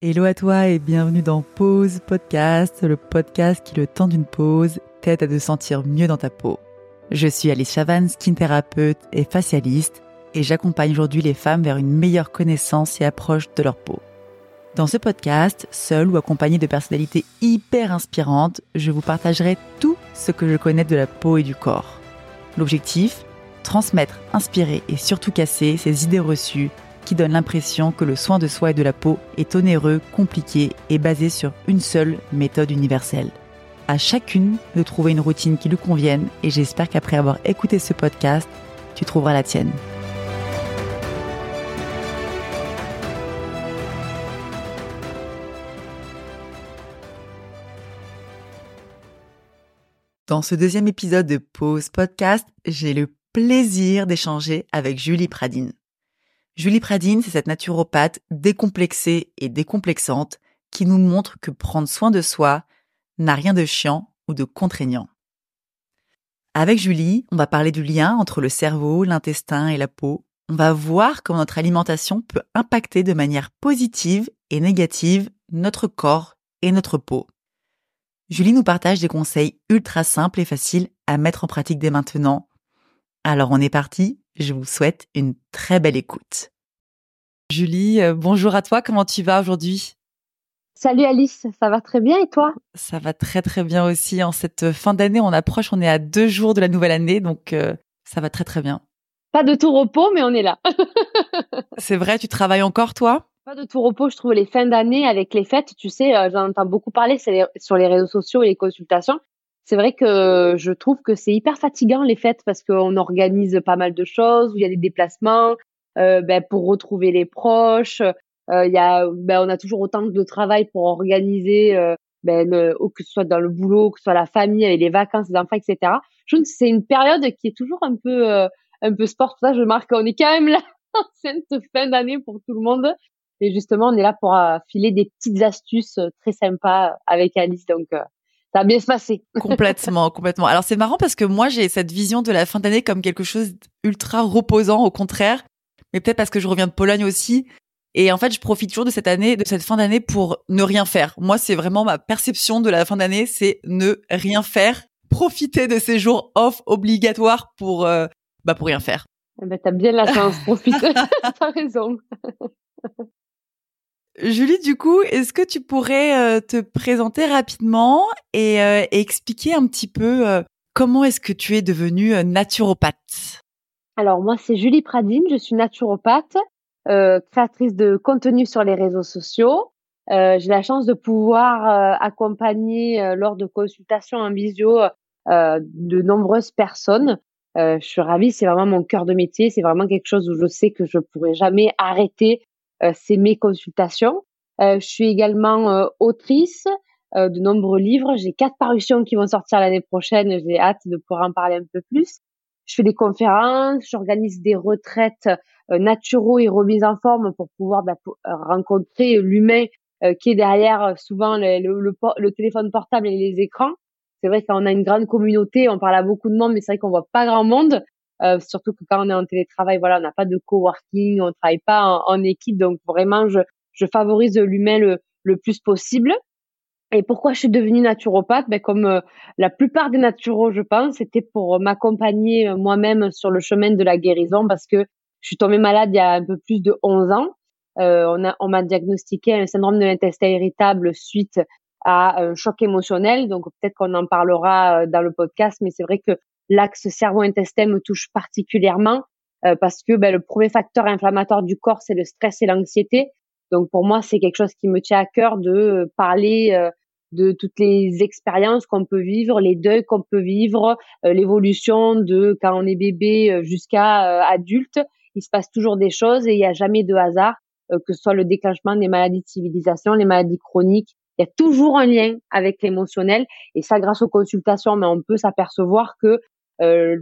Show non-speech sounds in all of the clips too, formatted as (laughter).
Hello à toi et bienvenue dans Pause Podcast, le podcast qui, le temps d'une pause, t'aide à te sentir mieux dans ta peau. Je suis Alice Chavan, skin thérapeute et facialiste, et j'accompagne aujourd'hui les femmes vers une meilleure connaissance et approche de leur peau. Dans ce podcast, seul ou accompagné de personnalités hyper inspirantes, je vous partagerai tout ce que je connais de la peau et du corps. L'objectif Transmettre, inspirer et surtout casser ces idées reçues qui donne l'impression que le soin de soi et de la peau est onéreux, compliqué et basé sur une seule méthode universelle. À chacune de trouver une routine qui lui convienne et j'espère qu'après avoir écouté ce podcast, tu trouveras la tienne. Dans ce deuxième épisode de Pause Podcast, j'ai le plaisir d'échanger avec Julie Pradine. Julie Pradine, c'est cette naturopathe décomplexée et décomplexante qui nous montre que prendre soin de soi n'a rien de chiant ou de contraignant. Avec Julie, on va parler du lien entre le cerveau, l'intestin et la peau. On va voir comment notre alimentation peut impacter de manière positive et négative notre corps et notre peau. Julie nous partage des conseils ultra simples et faciles à mettre en pratique dès maintenant. Alors on est parti, je vous souhaite une très belle écoute. Julie, euh, bonjour à toi, comment tu vas aujourd'hui? Salut Alice, ça va très bien et toi? Ça va très très bien aussi. En cette fin d'année, on approche, on est à deux jours de la nouvelle année, donc euh, ça va très très bien. Pas de tout repos, mais on est là. (laughs) C'est vrai, tu travailles encore toi? Pas de tout repos, je trouve les fins d'année avec les fêtes, tu sais, euh, j'en entends beaucoup parler sur les réseaux sociaux et les consultations c'est vrai que je trouve que c'est hyper fatigant les fêtes parce qu'on organise pas mal de choses, où il y a des déplacements, euh, ben, pour retrouver les proches. Euh, il y a, ben, on a toujours autant de travail pour organiser, euh, ben, que ce soit dans le boulot, que ce soit la famille, les vacances, les enfants, etc. Je trouve que c'est une période qui est toujours un peu, un peu sport. Ça, je marque qu'on est quand même là (laughs) en cette fin d'année pour tout le monde. Et justement, on est là pour filer des petites astuces très sympas avec Alice. Donc, ça va bien se passer. (laughs) complètement, complètement. Alors c'est marrant parce que moi j'ai cette vision de la fin d'année comme quelque chose d'ultra reposant, au contraire. Mais peut-être parce que je reviens de Pologne aussi. Et en fait, je profite toujours de cette année, de cette fin d'année pour ne rien faire. Moi, c'est vraiment ma perception de la fin d'année, c'est ne rien faire, profiter de ces jours off obligatoires pour, euh, bah, pour rien faire. Eh ben, t'as bien la chance, (laughs) profite. (laughs) T'as raison. (laughs) Julie, du coup, est-ce que tu pourrais euh, te présenter rapidement et, euh, expliquer un petit peu comment est-ce que tu es devenue naturopathe? Alors moi, c'est Julie Pradine, je suis naturopathe, créatrice de contenu sur les réseaux sociaux. J'ai la chance de pouvoir accompagner lors de consultations en visio de nombreuses personnes. je suis ravie, c'est vraiment mon cœur de métier, c'est vraiment quelque chose où je sais que je pourrais jamais arrêter euh, c'est mes consultations. Euh, je suis également euh, autrice de nombreux livres. J'ai quatre parutions qui vont sortir l'année prochaine. J'ai hâte de pouvoir en parler un peu plus. Je fais des conférences, j'organise des retraites euh, et remises en forme pour pouvoir bah, rencontrer l'humain qui est derrière souvent le, le, le, téléphone portable et les écrans. C'est vrai qu'on a une grande communauté, on parle à beaucoup de monde, mais c'est vrai qu'on voit pas grand monde. Euh, surtout que quand on est en télétravail, voilà, on n'a pas de coworking, on travaille pas en, équipe, donc vraiment, je, je favorise l'humain le, le plus possible. Et pourquoi je suis devenue naturopathe? Ben, Comme euh, la plupart des naturaux, je pense, c'était pour m'accompagner euh, moi-même sur le chemin de la guérison parce que je suis tombée malade il y a un peu plus de 11 ans. Euh, on a, on m'a diagnostiqué un syndrome de l'intestin irritable suite à un choc émotionnel. Donc peut-être qu'on en parlera dans le podcast, mais c'est vrai que l'axe cerveau-intestin me touche particulièrement euh, parce que ben, le premier facteur inflammatoire du corps, c'est le stress et l'anxiété. Donc pour moi, c'est quelque chose qui me tient à cœur de euh, parler euh, de toutes les expériences qu'on peut vivre, les deuils qu'on peut vivre, l'évolution de quand on est bébé jusqu'à adulte. Il se passe toujours des choses et il n'y a jamais de hasard, que ce soit le déclenchement des maladies de civilisation, les maladies chroniques. Il y a toujours un lien avec l'émotionnel et ça, grâce aux consultations, mais on peut s'apercevoir que euh,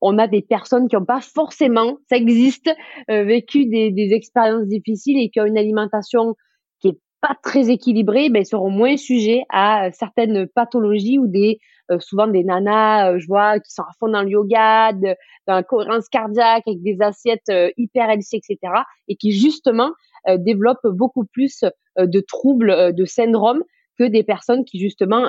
on a des personnes qui n'ont pas forcément, ça existe, euh, vécu des, des, expériences difficiles et qui ont une alimentation pas très équilibrée, ben seront moins sujets à euh, certaines pathologies ou des souvent des nanas, je vois, qui sont à fond dans le yoga, dans la cohérence cardiaque avec des assiettes hyper healthy, etc. et qui justement développent beaucoup plus de troubles, de syndromes que des personnes qui justement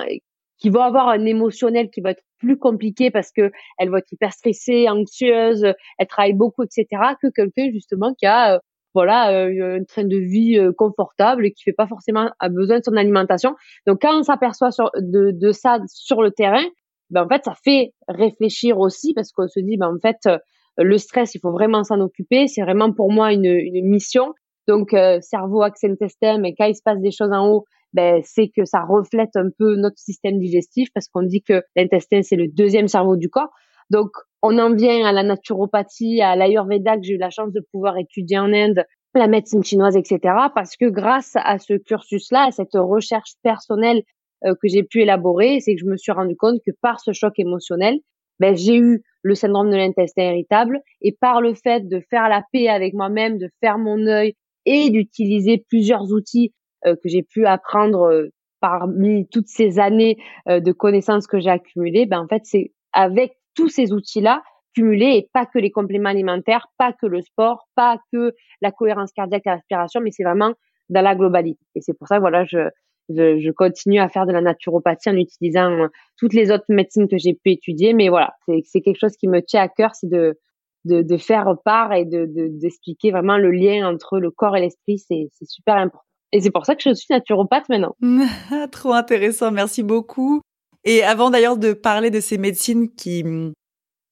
qui vont avoir un émotionnel qui va être plus compliqué parce que elle va être hyper stressée, anxieuse, elle travaille beaucoup, etc. que quelqu'un justement qui a voilà euh, un train de vie euh, confortable et qui fait pas forcément a besoin de son alimentation. Donc quand on s'aperçoit de, de ça sur le terrain, ben en fait ça fait réfléchir aussi parce qu'on se dit ben en fait euh, le stress il faut vraiment s'en occuper, c'est vraiment pour moi une, une mission. Donc cerveau, axe intestin, mais quand il se passe des choses en haut, ben c'est que ça reflète un peu notre système digestif parce qu'on dit que l'intestin c'est le deuxième cerveau du corps. Donc, on en vient à la naturopathie, à l'ayurveda que j'ai eu la chance de pouvoir étudier en Inde, la médecine chinoise, etc. Parce que grâce à ce cursus-là, à cette recherche personnelle euh, que j'ai pu élaborer, c'est que je me suis rendu compte que par ce choc émotionnel, ben, j'ai eu le syndrome de l'intestin irritable et par le fait de faire la paix avec moi-même, de faire mon œil et d'utiliser plusieurs outils euh, que j'ai pu apprendre euh, parmi toutes ces années de connaissances que j'ai accumulées, ben en fait c'est avec tous ces outils-là cumulés et pas que les compléments alimentaires, pas que le sport, pas que la cohérence cardiaque et la respiration, mais c'est vraiment dans la globalité. Et c'est pour ça, voilà, je, je, je, continue à faire de la naturopathie en utilisant toutes les autres médecines que j'ai pu étudier. Mais voilà, c'est quelque chose qui me tient à cœur, c'est de, de, de, faire part et de d'expliquer vraiment le lien entre le corps et l'esprit. C'est super important. Et c'est pour ça que je suis naturopathe maintenant. (laughs) Trop intéressant, merci beaucoup. Et avant d'ailleurs de parler de ces médecines qui,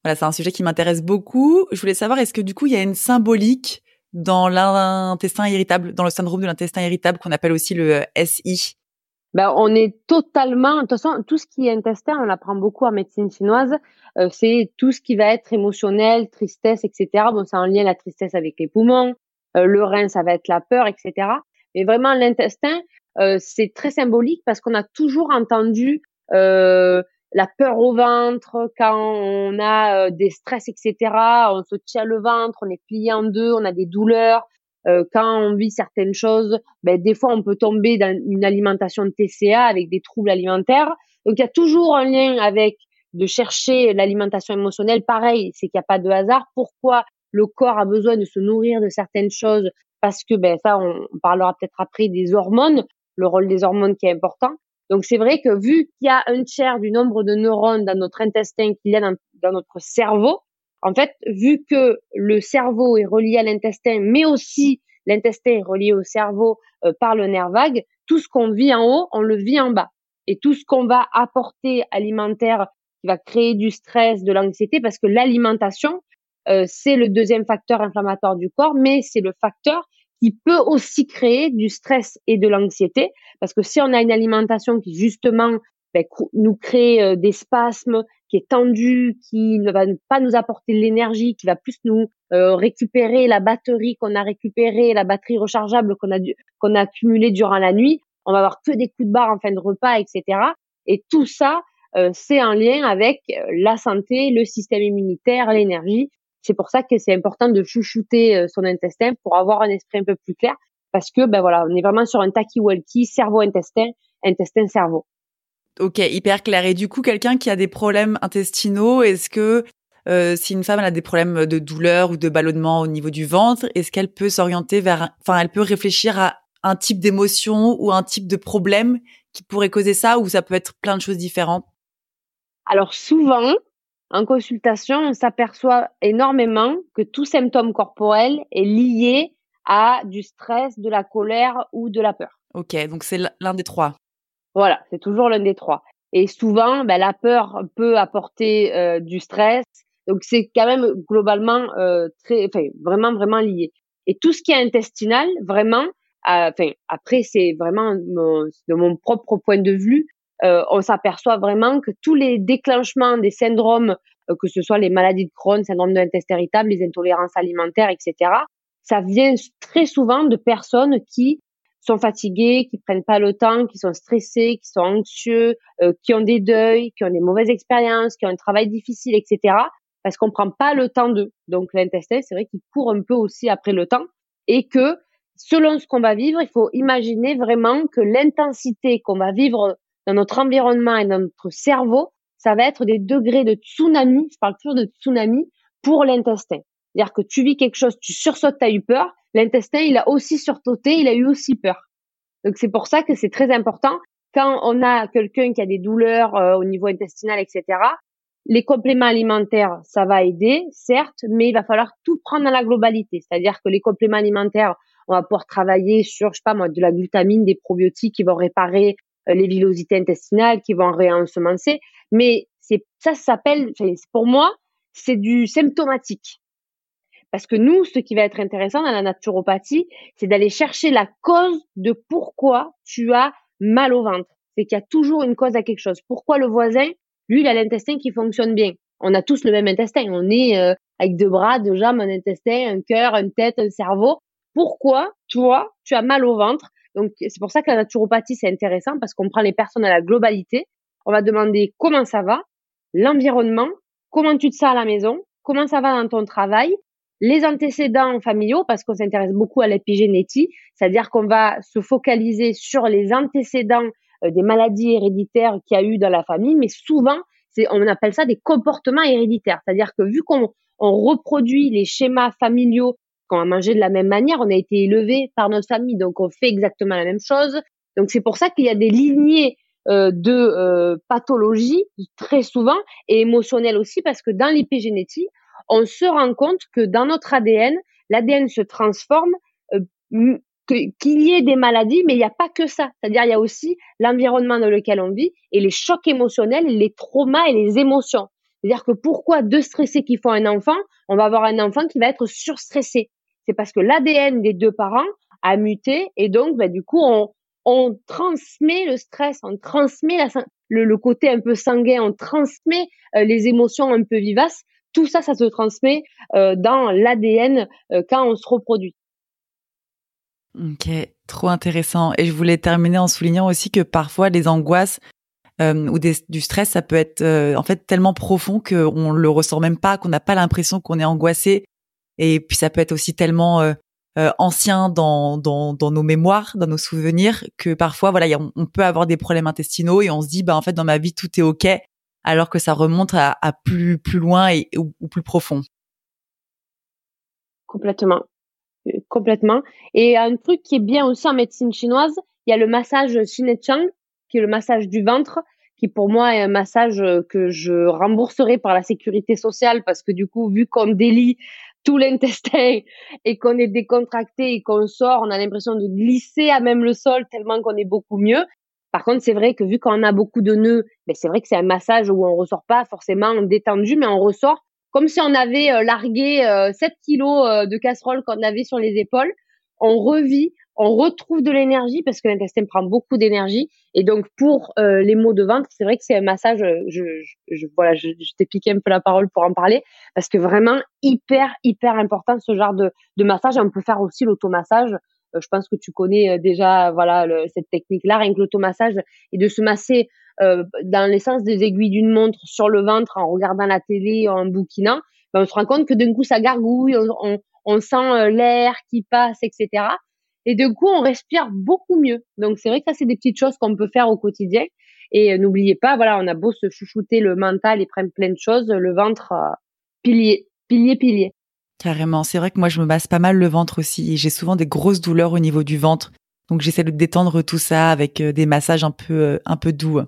voilà, c'est un sujet qui m'intéresse beaucoup. Je voulais savoir, est-ce que du coup, il y a une symbolique dans l'intestin irritable, dans le syndrome de l'intestin irritable qu'on appelle aussi le euh, SI ben, on est totalement, de toute façon, tout ce qui est intestin, on apprend beaucoup en médecine chinoise, euh, c'est tout ce qui va être émotionnel, tristesse, etc. Bon, c'est en lien la tristesse avec les poumons, euh, le rein, ça va être la peur, etc. Mais vraiment, l'intestin, c'est très symbolique parce qu'on a toujours entendu la peur au ventre, quand on a euh, des stress, etc. On se tient le ventre, on est plié en deux, on a des douleurs. Euh, quand on vit certaines choses, ben, des fois on peut tomber dans une alimentation TCA avec des troubles alimentaires. Donc il y a toujours un lien avec de chercher l'alimentation émotionnelle. Pareil, c'est qu'il n'y a pas de hasard. Pourquoi le corps a besoin de se nourrir de certaines choses? Parce que ben ça, on parlera peut-être après des hormones, le rôle des hormones qui est important. Donc c'est vrai que vu qu'il y a un tiers du nombre de neurones dans notre intestin qu'il y a dans, notre cerveau, en fait, vu que le cerveau est relié à l'intestin, mais aussi l'intestin est relié au cerveau euh, par le nerf vague, tout ce qu'on vit en haut, on le vit en bas. Et tout ce qu'on va apporter alimentaire qui va créer du stress, de l'anxiété, parce que l'alimentation, euh, c'est le deuxième facteur inflammatoire du corps, mais c'est le facteur qui peut aussi créer du stress et de l'anxiété, parce que si on a une alimentation qui justement ben, nous crée euh, des spasmes, qui est tendue, qui ne va pas nous apporter l'énergie, qui va plus nous euh, récupérer la batterie qu'on a récupérée, la batterie rechargeable qu'on a qu'on a accumulée durant la nuit, on va avoir que des coups de barre en fin de repas, etc. Et tout ça, euh, c'est en lien avec la santé, le système immunitaire, l'énergie. C'est pour ça que c'est important de chouchouter euh, son intestin pour avoir un esprit un peu plus clair parce que ben voilà, on est vraiment sur un taki-walkie, cerveau-intestin, intestin-cerveau. Ok, hyper clair. Et du coup, quelqu'un qui a des problèmes intestinaux, est-ce que euh, si une femme a des problèmes de douleur ou de ballonnement au niveau du ventre, est-ce qu'elle peut s'orienter vers, enfin, elle peut réfléchir à un type d'émotion ou un type de problème qui pourrait causer ça, ou ça peut être plein de choses différentes? Alors souvent, en consultation, on s'aperçoit énormément que tout symptôme corporel est lié à du stress, de la colère ou de la peur. Ok, donc c'est l'un des trois. Voilà, c'est toujours l'un des trois. Et souvent, ben, la peur peut apporter euh, du stress. Donc c'est quand même globalement euh, très, enfin vraiment vraiment lié. Et tout ce qui est intestinal, vraiment, euh, enfin après c'est vraiment de mon propre point de vue, on s'aperçoit vraiment que tous les déclenchements des syndromes, euh, que ce soit les maladies de Crohn, syndrome de l'intestin irritable, les intolérances alimentaires, etc., ça vient très souvent de personnes qui sont fatiguées, qui prennent pas le temps, qui sont stressées, qui sont anxieux, euh, qui ont des deuils, qui ont des mauvaises expériences, qui ont un travail difficile, etc. Parce qu'on prend pas le temps d'eux. Donc l'intestin, c'est vrai qu'il court un peu aussi après le temps et que selon ce qu'on va vivre, il faut imaginer vraiment que l'intensité qu'on va vivre dans notre environnement et dans notre cerveau, ça va être des degrés de tsunami, je parle toujours de tsunami, pour l'intestin. C'est-à-dire que tu vis quelque chose, tu sursautes, tu as eu peur, l'intestin, il a aussi surtoté, il a eu aussi peur. Donc c'est pour ça que c'est très important quand on a quelqu'un qui a des douleurs euh, au niveau intestinal, etc. Les compléments alimentaires, ça va aider, certes, mais il va falloir tout prendre dans la globalité. C'est-à-dire que les compléments alimentaires, on va pouvoir travailler sur, je sais pas moi, de la glutamine, des probiotiques qui vont réparer les villosités intestinales, qui vont réensemencer. Mais c'est ça, ça s'appelle, pour moi, c'est du symptomatique. Parce que nous, ce qui va être intéressant dans la naturopathie, c'est d'aller chercher la cause de pourquoi tu as mal au ventre. C'est qu'il y a toujours une cause à quelque chose. Pourquoi le voisin, lui, il a l'intestin qui fonctionne bien? On a tous le même intestin. On est euh, avec deux bras, deux jambes, un intestin, un cœur, une tête, un cerveau. Pourquoi toi, tu as mal au ventre? Donc c'est pour ça que la naturopathie c'est intéressant parce qu'on prend les personnes à la globalité. On va demander comment ça va, l'environnement, comment tu te sens à la maison, comment ça va dans ton travail, les antécédents familiaux, parce qu'on s'intéresse beaucoup à l'épigénétique, c'est-à-dire qu'on va se focaliser sur les antécédents euh, des maladies héréditaires qu'il y a eu dans la famille, mais souvent, on appelle ça des comportements héréditaires, c'est-à-dire que vu qu'on on reproduit les schémas familiaux, qu'on a mangé de la même manière, on a été élevé par notre famille, donc on fait exactement la même chose. Donc c'est pour ça qu'il y a des lignées euh, de euh, pathologies très souvent et émotionnelles aussi, parce que dans l'épigénétique, on se rend compte que dans notre ADN, l'ADN se transforme, euh, qu'il y ait des maladies, mais il n'y a pas que ça. C'est-à-dire, il y a aussi l'environnement dans lequel on vit et les chocs émotionnels, les traumas et les émotions. C'est-à-dire que pourquoi deux stressés qui font un enfant, on va avoir un enfant qui va être surstressé. C'est parce que l'ADN des deux parents a muté et donc, bah, du coup, on, transmet le stress, on transmet la, le, côté un peu sanguin, on transmet euh, les émotions un peu vivaces tout ça, ça se transmet euh, dans l'ADN euh, quand on se reproduit. Ok, trop intéressant. Et je voulais terminer en soulignant aussi que parfois les angoisses ou du stress, ça peut être en fait tellement profond qu'on le ressent même pas, qu'on n'a pas l'impression qu'on est angoissé. Et puis ça peut être aussi tellement ancien dans, dans, dans nos mémoires, dans nos souvenirs, que parfois voilà, on peut avoir des problèmes intestinaux et on se dit bah en fait dans ma vie tout est ok alors que ça remonte à, plus plus loin et ou, plus profond. Complètement, euh, complètement. Et un truc qui est bien aussi en médecine chinoise, il y a le massage Chang, qui est le massage du ventre, qui pour moi est un massage que je rembourserai par la sécurité sociale parce que du coup, vu qu'on délie tout l'intestin et qu'on est décontracté et qu'on sort, on a l'impression de glisser à même le sol tellement qu'on est beaucoup mieux. Par contre, c'est vrai que vu qu'on a beaucoup de nœuds, ben c'est vrai que c'est un massage où on ressort pas forcément détendu, mais on ressort comme si on avait euh, largué 7 euh, kilos euh, de casserole qu'on avait sur les épaules. On revit, on retrouve de l'énergie parce que l'intestin prend beaucoup d'énergie. Et donc pour les maux de ventre, c'est vrai que c'est un massage. Je, je, voilà, je, je t'ai piqué un peu la parole pour en parler parce que vraiment hyper hyper important ce genre de, de massage. Et on peut faire aussi l'automassage euh, je pense que tu connais euh, déjà voilà cette technique-là, rien que l'automassage et de se masser euh, dans l'essence des aiguilles d'une montre sur le ventre en regardant la télé, en bouquinant, ben, on se rend compte que d'un coup ça gargouille, on, on, sent l'air qui passe, etc. Et d'un coup on respire beaucoup mieux. Donc c'est vrai que ça c'est des petites choses qu'on peut faire au quotidien. Et n'oubliez pas, voilà, on a beau se chouchouter le mental et prendre plein de choses, le ventre pilier, pilier, pilier. Carrément. C'est vrai que moi, je me masse pas mal le ventre aussi. J'ai souvent des grosses douleurs au niveau du ventre. Donc, j'essaie de détendre tout ça avec euh, des massages un peu, euh, un peu doux.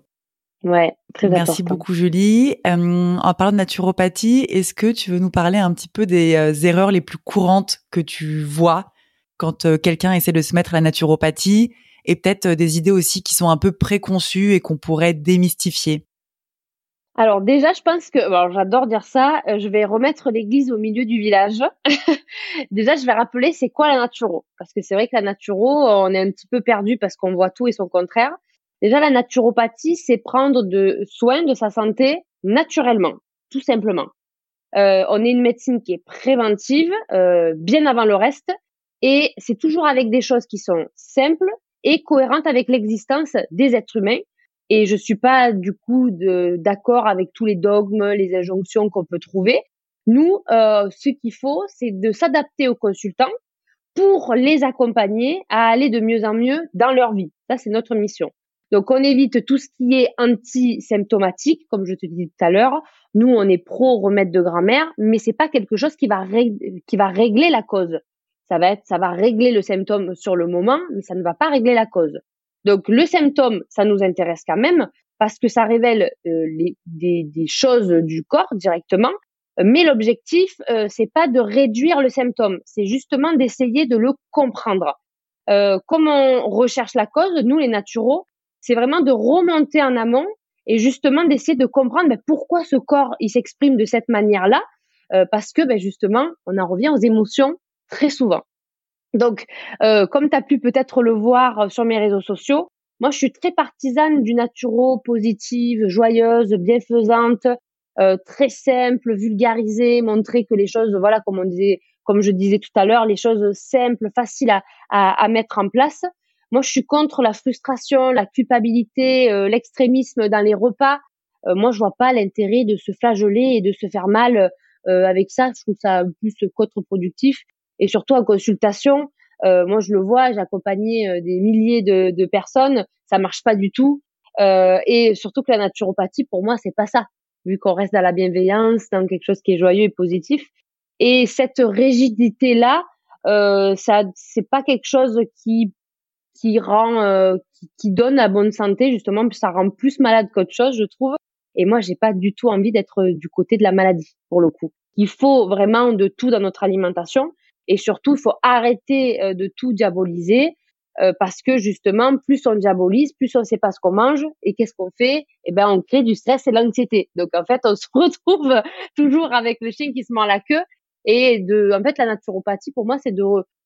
Ouais, très Merci beaucoup, Julie. Euh, en parlant de naturopathie, est-ce que tu veux nous parler un petit peu des erreurs les plus courantes que tu vois quand quelqu'un essaie de se mettre à la naturopathie et peut-être des idées aussi qui sont un peu préconçues et qu'on pourrait démystifier? Alors déjà, je pense que, alors j'adore dire ça, euh, je vais remettre l'église au milieu du village. (laughs) déjà, je vais rappeler c'est quoi la naturo, parce que c'est vrai que la naturo, on est un petit peu perdu parce qu'on voit tout et son contraire. Déjà, la naturopathie, c'est prendre de soin de sa santé naturellement, tout simplement. Euh, on est une médecine qui est préventive, euh, bien avant le reste, et c'est toujours avec des choses qui sont simples et cohérentes avec l'existence des êtres humains et je suis pas du coup d'accord avec tous les dogmes, les injonctions qu'on peut trouver. Nous, euh, ce qu'il faut, c'est de s'adapter aux consultants pour les accompagner à aller de mieux en mieux dans leur vie. Ça, c'est notre mission. Donc, on évite tout ce qui est anti-symptomatique, comme je te disais tout à l'heure. Nous, on est pro remède de grammaire, mais c'est pas quelque chose qui va, régler la cause. ça va être, ça va régler le symptôme sur le moment, mais ça ne va pas régler la cause. Donc le symptôme, ça nous intéresse quand même parce que ça révèle euh, des, choses du corps directement. Mais l'objectif, euh, c'est pas de réduire le symptôme, c'est justement d'essayer de le comprendre. Euh, comme on recherche la cause, nous les naturaux, c'est vraiment de remonter en amont et justement d'essayer de comprendre ben, pourquoi ce corps il s'exprime de cette manière-là, euh, parce que ben, justement on en revient aux émotions très souvent. Donc, euh, comme tu as pu peut-être le voir sur mes réseaux sociaux, moi je suis très partisane du naturo positive, joyeuse, bienfaisante, euh, très simple, vulgarisée, montrer que les choses, voilà, comme on disait, comme je disais tout à l'heure, les choses simples, faciles à, à, à mettre en place. Moi, je suis contre la frustration, la culpabilité, euh, l'extrémisme dans les repas. Euh, moi, je vois pas l'intérêt de se flageoler et de se faire mal euh, avec ça. Je trouve ça plus contre-productif. Et surtout en consultation, moi, je le vois, j'ai accompagné des milliers de, de, personnes, ça marche pas du tout. et surtout que la naturopathie, pour moi, c'est pas ça. Vu qu'on reste dans la bienveillance, dans quelque chose qui est joyeux et positif. Et cette rigidité là, euh, ça, c'est pas quelque chose qui qui rend, euh, qui, donne la bonne santé justement, ça rend plus malade qu'autre chose, je trouve. Et moi, j'ai pas du tout envie d'être du côté de la maladie pour le coup. Il faut vraiment de tout dans notre alimentation et surtout, il faut arrêter euh, de tout diaboliser euh, parce que justement, plus on diabolise, plus on sait pas ce qu'on mange et qu'est-ce qu'on fait Eh ben, on crée du stress et de l'anxiété. Donc en fait, on (laughs) se retrouve toujours avec le chien qui se mord la queue. Et de, en fait, la naturopathie pour moi, c'est de,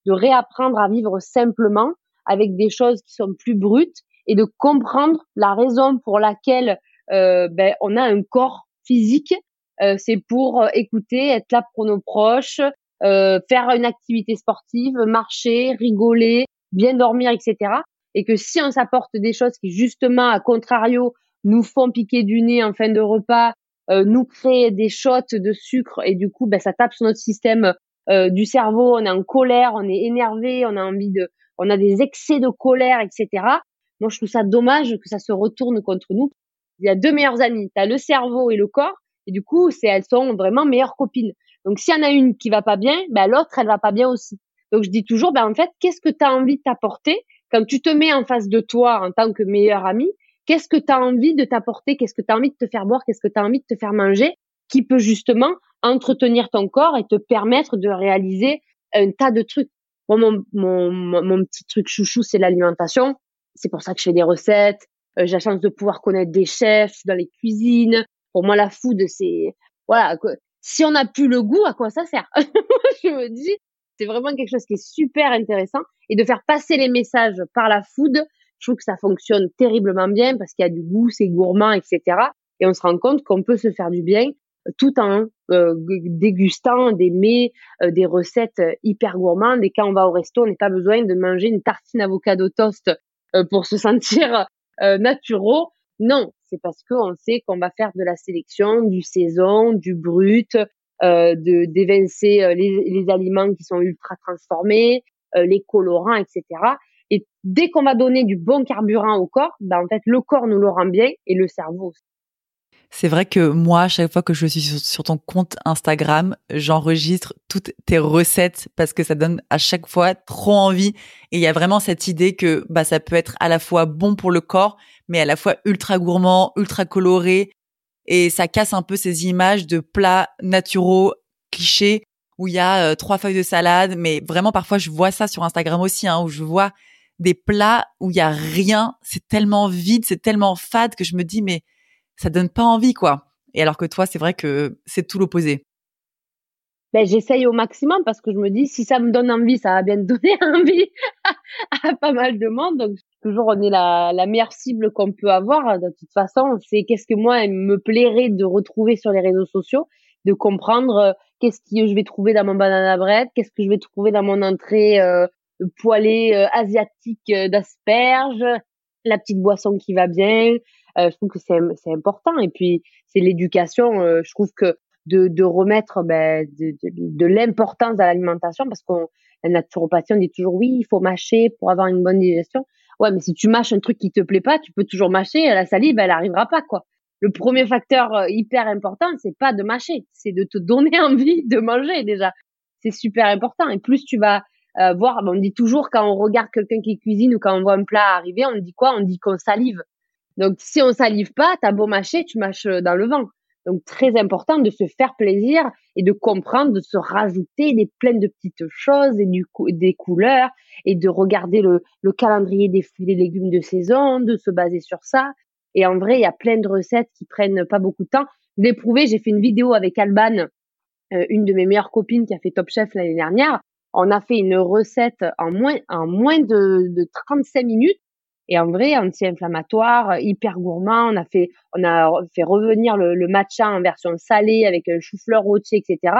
de réapprendre à vivre simplement avec des choses qui sont plus brutes et de comprendre la raison pour laquelle euh, ben, on a un corps physique. Euh, c'est pour euh, écouter, être là pour nos proches, euh, faire une activité sportive, marcher, rigoler, bien dormir, etc. Et que si on s'apporte des choses qui justement, à contrario, nous font piquer du nez en fin de repas, euh, nous créent des shots de sucre et du coup, ben, ça tape sur notre système euh, du cerveau, on est en colère, on est énervé, on a envie de, on a des excès de colère, etc. Moi, je trouve ça dommage que ça se retourne contre nous. Il y a deux meilleurs amis, tu as le cerveau et le corps, et du coup, c'est elles sont vraiment meilleures copines. Donc, s'il y en a une qui va pas bien, ben l'autre, elle va pas bien aussi. Donc, je dis toujours, ben en fait, qu'est-ce que tu as envie de t'apporter quand tu te mets en face de toi en tant que meilleur ami Qu'est-ce que tu as envie de t'apporter? Qu'est-ce que tu as envie de te faire boire? Qu'est-ce que tu as envie de te faire manger qui peut justement entretenir ton corps et te permettre de réaliser un tas de trucs? Moi, mon, mon, mon petit truc chouchou, c'est l'alimentation. C'est pour ça que je fais des recettes. Euh, j'ai la chance de pouvoir connaître des chefs dans les cuisines. Pour moi, la food, c'est voilà. Si on n'a plus le goût, à quoi ça sert? (laughs) Je me dis, c'est vraiment quelque chose qui est super intéressant et de faire passer les messages par la food. Je trouve que ça fonctionne terriblement bien parce qu'il y a du goût, c'est gourmand, etc. Et on se rend compte qu'on peut se faire du bien tout en euh, dégustant des mets, euh, des recettes euh, hyper gourmandes. Et quand on va au resto, on n'a pas besoin de manger une tartine avocado toast pour se (laughs) sentir naturaux. Non, c'est parce qu'on sait qu'on va faire de la sélection, du saison, du brut, de d'évincer les, les, aliments qui sont ultra transformés, les colorants, etc. Et dès qu'on va donner du bon carburant au corps, ben en fait le corps nous le rend bien et le cerveau aussi. C'est vrai que moi, à chaque fois que je suis sur, ton compte Instagram, j'enregistre toutes tes recettes parce que ça donne à chaque fois trop envie. Et il y a vraiment cette idée que bah ça peut être à la fois bon pour le corps, mais à la fois ultra gourmand, ultra coloré. Et ça casse un peu ces images de plats naturaux, clichés, où il y a euh, trois feuilles de salade. Mais vraiment, parfois, je vois ça sur Instagram aussi, hein, où je vois des plats où il y a rien. C'est tellement vide, c'est tellement fade que je me dis, mais ça donne pas envie, quoi. Et alors que toi, c'est vrai que c'est tout l'opposé. Ben, j'essaye au maximum parce que je me dis, si ça me donne envie, ça va bien donner (laughs) envie à pas mal de monde. Donc, toujours, on est la, meilleure cible qu'on peut avoir. De toute façon, c'est qu'est-ce que moi, il me plairait de retrouver sur les réseaux sociaux, de comprendre euh, qu'est-ce que je vais trouver dans mon banana bread, qu'est-ce que je vais trouver dans mon entrée euh, poêlée euh, asiatique d'asperges, la petite boisson qui va bien, je trouve que c'est important. Et puis, c'est l'éducation. Euh, je trouve que de, de remettre ben, de, de, de l'importance à l'alimentation, parce qu'on la naturopathie, on dit toujours oui, il faut mâcher pour avoir une bonne digestion. Ouais, mais si tu mâches un truc qui te plaît pas, tu peux toujours mâcher. La salive, elle arrivera pas, quoi. Le premier facteur euh, hyper important, c'est pas de mâcher, c'est de te donner (laughs) envie de manger déjà. C'est super important. Et plus tu vas euh, voir. On dit toujours quand on regarde quelqu'un qui cuisine ou quand on voit un plat arriver, on dit quoi? On dit qu'on salive. Donc si on salive pas, t'as beau mâcher, tu mâches dans le vent. Donc très important de se faire plaisir et de comprendre, de se rajouter des pleines de petites choses et du des couleurs et de regarder le, le calendrier des fruits et légumes de saison, de se baser sur ça. Et en vrai, il y a plein de recettes qui prennent pas beaucoup de temps. L'éprouver, j'ai fait une vidéo avec Alban, euh, une de mes meilleures copines qui a fait Top Chef l'année dernière. On a fait une recette en moins, en moins de, de 35 minutes et en vrai, anti-inflammatoire, hyper gourmand. On a fait, on a fait revenir le, le matcha en version salée avec un chou-fleur rôti, etc.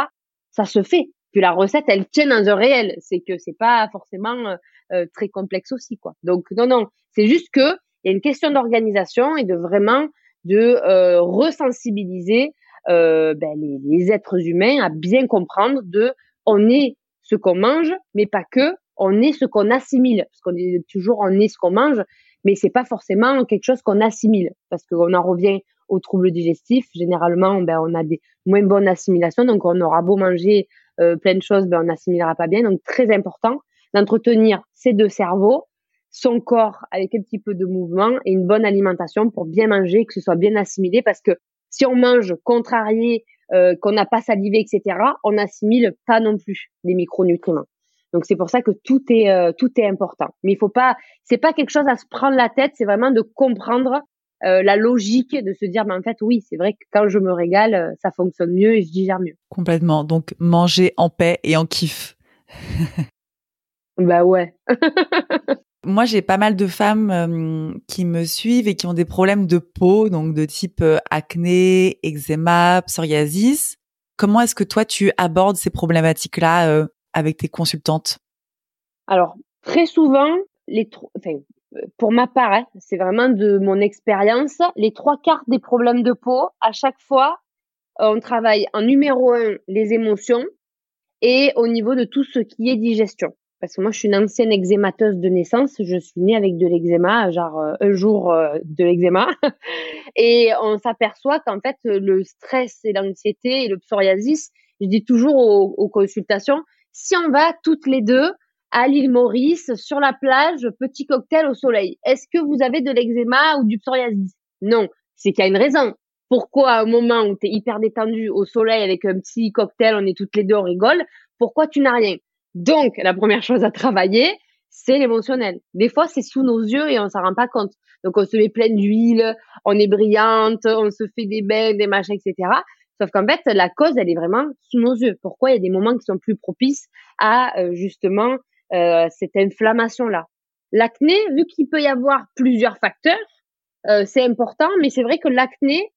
Ça se fait. Puis la recette, elle tient dans un réel. C'est que c'est pas forcément euh, très complexe aussi, quoi. Donc non, non, c'est juste que il y a une question d'organisation et de vraiment de euh, resensibiliser euh, ben, les, les, êtres humains à bien comprendre de on est ce qu'on mange, mais pas que on est ce qu'on assimile, parce qu'on est toujours on est ce qu'on mange, mais c'est pas forcément quelque chose qu'on assimile, parce qu'on en revient aux troubles digestifs. Généralement, ben on a des moins bonnes assimilations, donc on aura beau manger euh, plein de choses, ben on n'assimilera pas bien. Donc très important d'entretenir ces deux cerveaux, son corps avec un petit peu de mouvement et une bonne alimentation pour bien manger, que ce soit bien assimilé, parce que si on mange contrarié, euh, qu'on n'a pas salivé, etc., on n'assimile pas non plus les micronutriments. Donc c'est pour ça que tout est euh, tout est important. Mais il faut pas, c'est pas quelque chose à se prendre la tête, c'est vraiment de comprendre euh, la logique de se dire, mais en fait oui, c'est vrai que quand je me régale, euh, ça fonctionne mieux et je digère mieux. Complètement. Donc manger en paix et en kiff. bah ouais. (laughs) Moi, j'ai pas mal de femmes qui me suivent et qui ont des problèmes de peau, donc de type acné, eczéma, psoriasis. Comment est-ce que toi tu abordes ces problématiques-là avec tes consultantes? Alors, très souvent, enfin, pour ma part, hein, c'est vraiment de mon expérience, les trois quarts des problèmes de peau, à chaque fois, on travaille en numéro un les émotions et au niveau de tout ce qui est digestion. Parce que moi, je suis une ancienne eczémateuse de naissance. Je suis née avec de l'eczéma, genre euh, un jour euh, de l'eczéma. (laughs) et on s'aperçoit qu'en fait, le stress et l'anxiété et le psoriasis, je dis toujours aux consultations, si on va toutes les deux à l'île Maurice, sur la plage, petit cocktail au soleil, est-ce que vous avez de l'eczéma ou du psoriasis? Non, c'est qu'il y a une raison. Pourquoi à un moment où tu es hyper détendu au soleil avec un petit cocktail, on est toutes les deux, on rigole, pourquoi tu n'as rien? Donc, la première chose à travailler, c'est l'émotionnel. Des fois, c'est sous nos yeux et on s'en rend pas compte. Donc, on se met plein d'huile, on est brillante, on se fait des bains, des machins, etc. Sauf qu'en fait, la cause, elle est vraiment sous nos yeux. Pourquoi il y a des moments qui sont plus propices à euh, justement euh, cette inflammation-là? L'acné, vu qu'il peut y avoir plusieurs facteurs, euh, c'est important, mais c'est vrai que l'acné,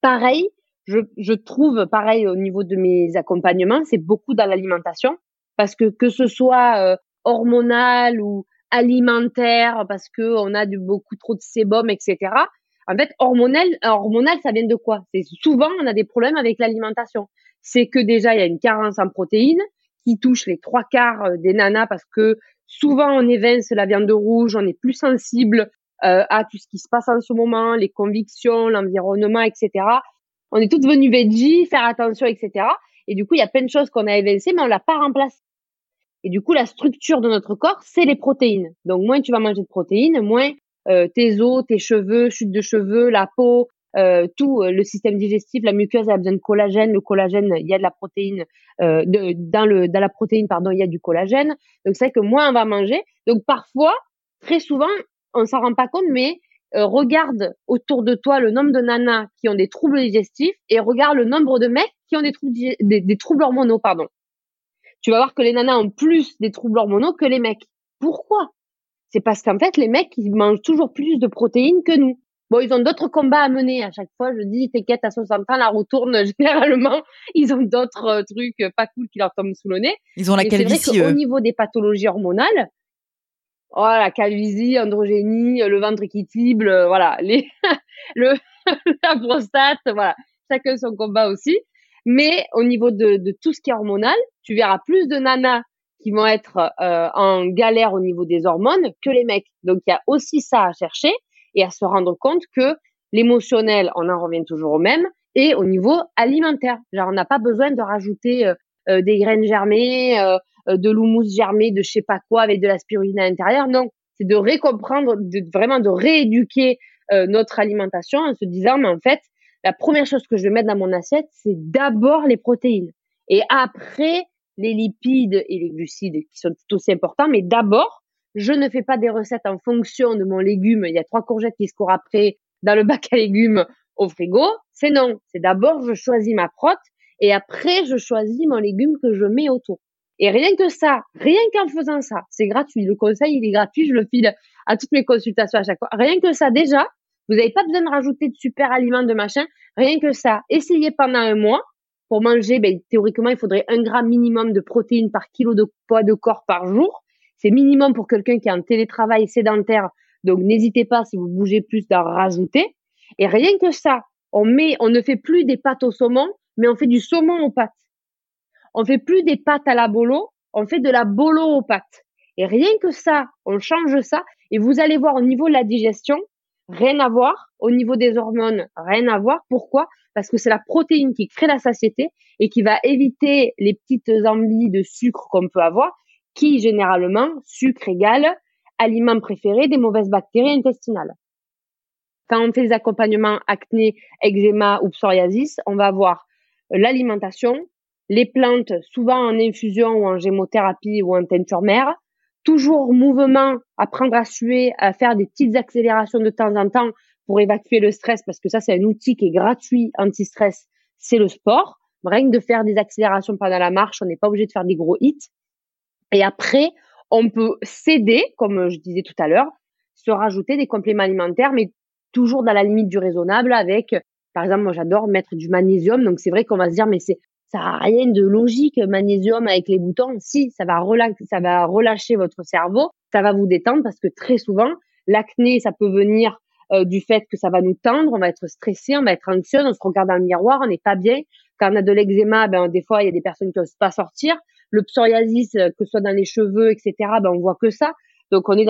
pareil, je, je trouve pareil au niveau de mes accompagnements, c'est beaucoup dans l'alimentation, parce que que ce soit hormonal ou alimentaire, parce que on a du, beaucoup trop de sébum, etc. En fait, hormonal, hormonal, ça vient de quoi? C'est souvent on a des problèmes avec l'alimentation. C'est que déjà il y a une carence en protéines qui touche les trois quarts euh, des nanas parce que souvent on évince la viande rouge, on est plus sensible euh, à tout ce qui se passe en ce moment, les convictions, l'environnement, etc. On est toutes venues veggie, faire attention, etc. Et du coup, il y a plein de choses qu'on a évincées, mais on l'a pas remplacé. Et du coup, la structure de notre corps, c'est les protéines. Donc, moins tu vas manger de protéines, moins tes os, tes cheveux, chute de cheveux, la peau, euh, tout euh, le système digestif, la muqueuse a besoin de collagène. Le collagène, il y a de la protéine de, dans le dans la protéine pardon, il y a du collagène. Donc c'est vrai que moins on va manger. Donc parfois, très souvent, on s'en rend pas compte, mais regarde autour de toi le nombre de nanas qui ont des troubles digestifs et regarde le nombre de mecs qui ont des troubles des, des troubles hormonaux pardon. Tu vas voir que les nanas ont plus des troubles hormonaux que les mecs. Pourquoi? C'est parce qu'en fait, les mecs, ils mangent toujours plus de protéines que nous. Bon, ils ont d'autres combats à mener. À chaque fois, je dis, t'inquiète, à 60 ans, la retourne. (laughs) Généralement, ils ont d'autres euh, trucs pas cool qui leur tombent sous le nez. Ils ont la calvitie, Au niveau des pathologies hormonales, oh, la calvitie, androgénie, le ventre euh, voilà, (laughs) les, le, (laughs) la prostate, voilà. Chacun son combat aussi. Mais au niveau de, de tout ce qui est hormonal, tu verras plus de nanas qui vont être euh, en galère au niveau des hormones que les mecs. Donc il y a aussi ça à chercher et à se rendre compte que l'émotionnel, on en revient toujours au même, et au niveau alimentaire. Genre on n'a pas besoin de rajouter euh, des graines germées, de l'houmous germé, de je sais pas quoi avec de la spiruline à l'intérieur. Non, c'est de récomprendre, de, vraiment de rééduquer notre alimentation en se disant, mais en fait, la première chose que je vais mettre dans mon assiette, c'est d'abord les protéines. Et après, les lipides et les glucides qui sont tout aussi importants, mais d'abord, je ne fais pas des recettes en fonction de mon légume. Il y a trois courgettes qui se courent après dans le bac à légumes au frigo. C'est non. C'est d'abord, je choisis ma prote et après, je choisis mon légume que je mets autour. Et rien que ça, rien qu'en faisant ça, c'est gratuit. Le conseil, il est gratuit. Je le file à toutes mes consultations à chaque fois. Rien que ça, déjà, vous n'avez pas besoin de rajouter de super aliments, de machin. Rien que ça, essayez pendant un mois. Pour manger, ben, théoriquement, il faudrait un gramme minimum de protéines par kilo de poids de corps par jour. C'est minimum pour quelqu'un qui est en télétravail sédentaire. Donc, n'hésitez pas, si vous bougez plus, d'en rajouter. Et rien que ça, on met, on ne fait plus des pâtes au saumon, mais on fait du saumon aux pâtes. On fait plus des pâtes à la bolo, on fait de la bolo aux pâtes. Et rien que ça, on change ça, et vous allez voir au niveau de la digestion, rien à voir. Au niveau des hormones, rien à voir. Pourquoi? Parce que c'est la protéine qui crée la satiété et qui va éviter les petites envies de sucre qu'on peut avoir qui généralement, sucre égale aliment préféré des mauvaises bactéries intestinales. Quand on fait des accompagnements acné, eczéma ou psoriasis, on va avoir l'alimentation, les plantes, souvent en infusion ou en gémothérapie ou en teinture mère, toujours mouvement, apprendre à suer, à faire des petites accélérations de temps en temps pour évacuer le stress, parce que ça, c'est un outil qui est gratuit anti-stress, c'est le sport. Rien que de faire des accélérations pendant la marche, on n'est pas obligé de faire des gros hits. Et après, on peut céder, comme je disais tout à l'heure, se rajouter des compléments alimentaires, mais toujours dans la limite du raisonnable avec, par exemple, moi j'adore mettre du magnésium. Donc c'est vrai qu'on va se dire, mais c'est ça n'a rien de logique, magnésium avec les boutons. Si, ça va, relâcher, ça va relâcher votre cerveau, ça va vous détendre parce que très souvent, l'acné, ça peut venir euh, du fait que ça va nous tendre, on va être stressé, on va être anxieux, on se regarde dans le miroir, on n'est pas bien. Quand on a de l'eczéma, ben, des fois, il y a des personnes qui n'osent pas sortir le psoriasis, euh, que ce soit dans les cheveux, etc., ben on voit que ça. Donc on est